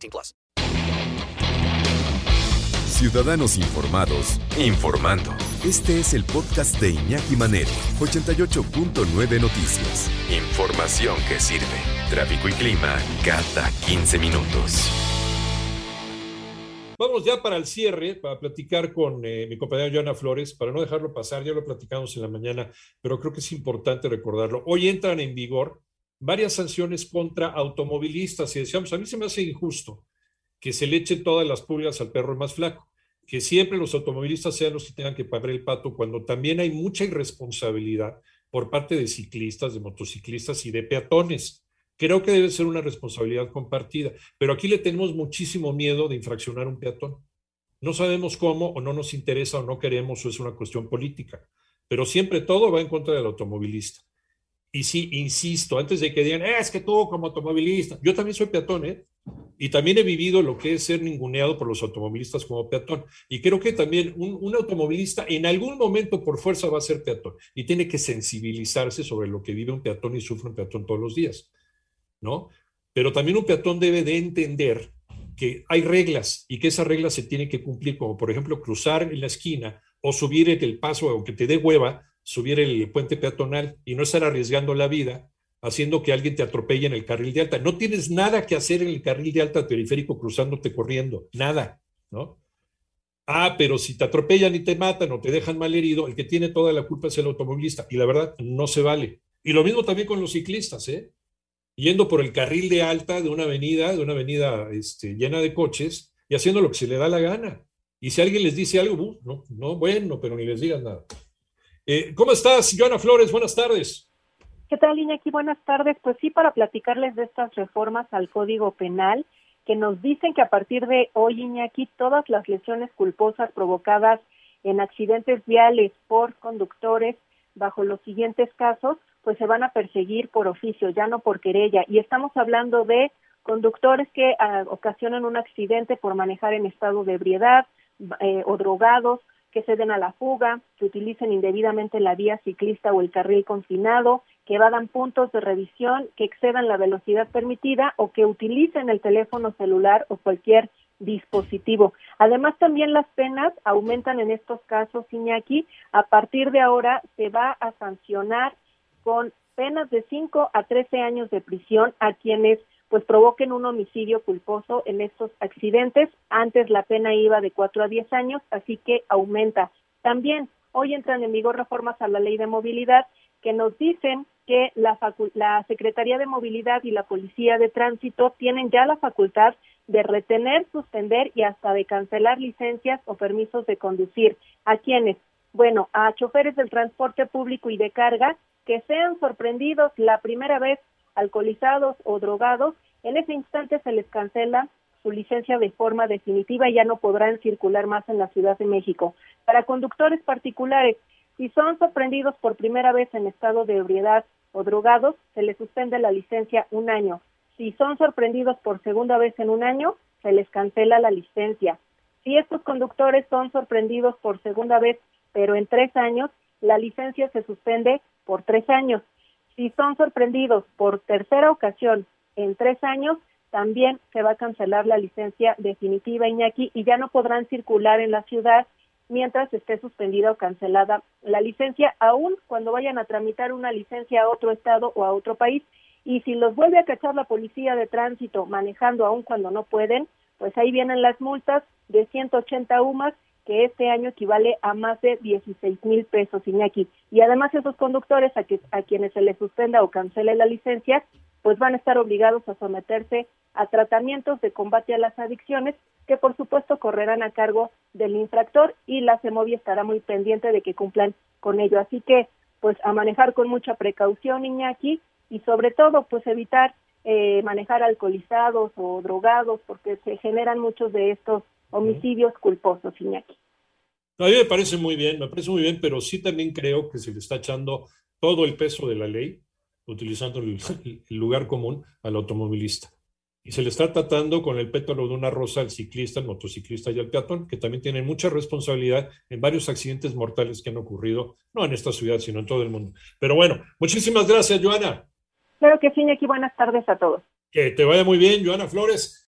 18 plus. Ciudadanos informados, informando. Este es el podcast de Iñaki Manero, 88.9 Noticias. Información que sirve. Tráfico y clima cada 15 minutos. Vamos ya para el cierre, para platicar con eh, mi compañero Joana Flores, para no dejarlo pasar, ya lo platicamos en la mañana, pero creo que es importante recordarlo. Hoy entran en vigor varias sanciones contra automovilistas y decíamos, a mí se me hace injusto que se le eche todas las pulgas al perro más flaco, que siempre los automovilistas sean los que tengan que pagar el pato, cuando también hay mucha irresponsabilidad por parte de ciclistas, de motociclistas y de peatones. Creo que debe ser una responsabilidad compartida, pero aquí le tenemos muchísimo miedo de infraccionar un peatón. No sabemos cómo o no nos interesa o no queremos o es una cuestión política, pero siempre todo va en contra del automovilista. Y sí, insisto, antes de que digan, es que tú como automovilista, yo también soy peatón, ¿eh? Y también he vivido lo que es ser ninguneado por los automovilistas como peatón. Y creo que también un, un, automovilista en algún momento por fuerza va a ser peatón y tiene que sensibilizarse sobre lo que vive un peatón y sufre un peatón todos los días. ¿no? Pero también un peatón debe de entender que hay reglas y que esas reglas se tienen que cumplir, como por ejemplo cruzar en la esquina o subir el paso, aunque te dé hueva, subir el puente peatonal y no estar arriesgando la vida haciendo que alguien te atropelle en el carril de alta. No tienes nada que hacer en el carril de alta periférico cruzándote corriendo, nada, ¿no? Ah, pero si te atropellan y te matan o te dejan mal herido, el que tiene toda la culpa es el automovilista. Y la verdad, no se vale. Y lo mismo también con los ciclistas, ¿eh? yendo por el carril de alta de una avenida, de una avenida este, llena de coches y haciendo lo que se le da la gana. Y si alguien les dice algo, no, no, bueno, pero ni les digan nada. Eh, ¿Cómo estás, Joana Flores? Buenas tardes. ¿Qué tal, Iñaki? Buenas tardes. Pues sí, para platicarles de estas reformas al Código Penal que nos dicen que a partir de hoy, Iñaki, todas las lesiones culposas provocadas en accidentes viales por conductores bajo los siguientes casos pues se van a perseguir por oficio, ya no por querella. Y estamos hablando de conductores que ah, ocasionan un accidente por manejar en estado de ebriedad eh, o drogados, que se den a la fuga, que utilicen indebidamente la vía ciclista o el carril confinado, que evadan puntos de revisión, que excedan la velocidad permitida o que utilicen el teléfono celular o cualquier dispositivo. Además, también las penas aumentan en estos casos, Iñaki. A partir de ahora se va a sancionar con penas de 5 a 13 años de prisión a quienes pues provoquen un homicidio culposo en estos accidentes. Antes la pena iba de 4 a 10 años, así que aumenta. También hoy entran en vigor reformas a la ley de movilidad que nos dicen que la, la Secretaría de Movilidad y la Policía de Tránsito tienen ya la facultad de retener, suspender y hasta de cancelar licencias o permisos de conducir. ¿A quienes? Bueno, a choferes del transporte público y de carga que sean sorprendidos la primera vez alcoholizados o drogados, en ese instante se les cancela su licencia de forma definitiva y ya no podrán circular más en la Ciudad de México. Para conductores particulares, si son sorprendidos por primera vez en estado de ebriedad o drogados, se les suspende la licencia un año. Si son sorprendidos por segunda vez en un año, se les cancela la licencia. Si estos conductores son sorprendidos por segunda vez, pero en tres años, la licencia se suspende por tres años. Si son sorprendidos por tercera ocasión en tres años, también se va a cancelar la licencia definitiva Iñaki y ya no podrán circular en la ciudad mientras esté suspendida o cancelada la licencia, aun cuando vayan a tramitar una licencia a otro estado o a otro país. Y si los vuelve a cachar la policía de tránsito manejando aun cuando no pueden, pues ahí vienen las multas de 180 UMAS que este año equivale a más de 16 mil pesos, Iñaki. Y además esos conductores a, que, a quienes se les suspenda o cancele la licencia, pues van a estar obligados a someterse a tratamientos de combate a las adicciones que por supuesto correrán a cargo del infractor y la CEMOVI estará muy pendiente de que cumplan con ello. Así que pues a manejar con mucha precaución, Iñaki, y sobre todo pues evitar eh, manejar alcoholizados o drogados, porque se generan muchos de estos homicidios culposos, Iñaki. a mí me parece muy bien, me parece muy bien, pero sí también creo que se le está echando todo el peso de la ley, utilizando el, el lugar común, al automovilista. Y se le está tratando con el pétalo de una rosa al ciclista, al motociclista y al peatón, que también tienen mucha responsabilidad en varios accidentes mortales que han ocurrido, no en esta ciudad, sino en todo el mundo. Pero bueno, muchísimas gracias, Joana. Claro que sí, Iñaki. Buenas tardes a todos. Que te vaya muy bien, Joana Flores.